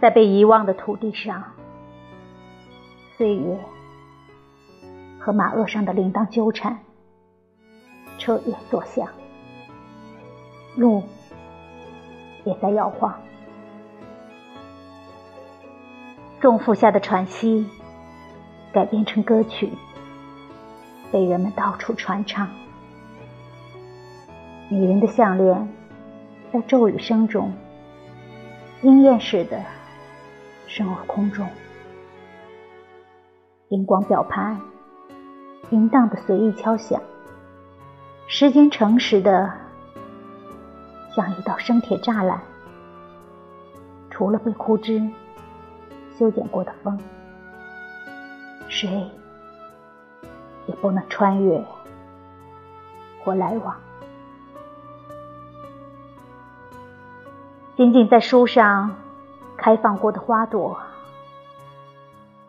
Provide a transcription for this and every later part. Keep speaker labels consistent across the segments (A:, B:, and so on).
A: 在被遗忘的土地上，岁月和马轭上的铃铛纠缠，彻夜作响，路也在摇晃。重负下的喘息，改编成歌曲，被人们到处传唱。女人的项链，在骤雨声中，鹰燕似的升入空中。荧光表盘，淫荡的随意敲响。时间诚实的，像一道生铁栅栏，除了被枯枝。修剪过的风，谁也不能穿越或来往。仅仅在书上开放过的花朵，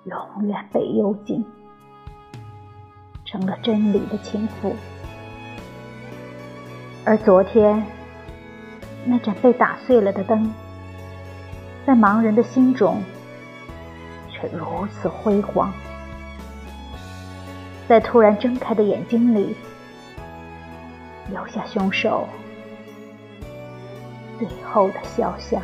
A: 永远被幽禁，成了真理的情妇。而昨天那盏被打碎了的灯，在盲人的心中。却如此辉煌，在突然睁开的眼睛里，留下凶手最后的肖像。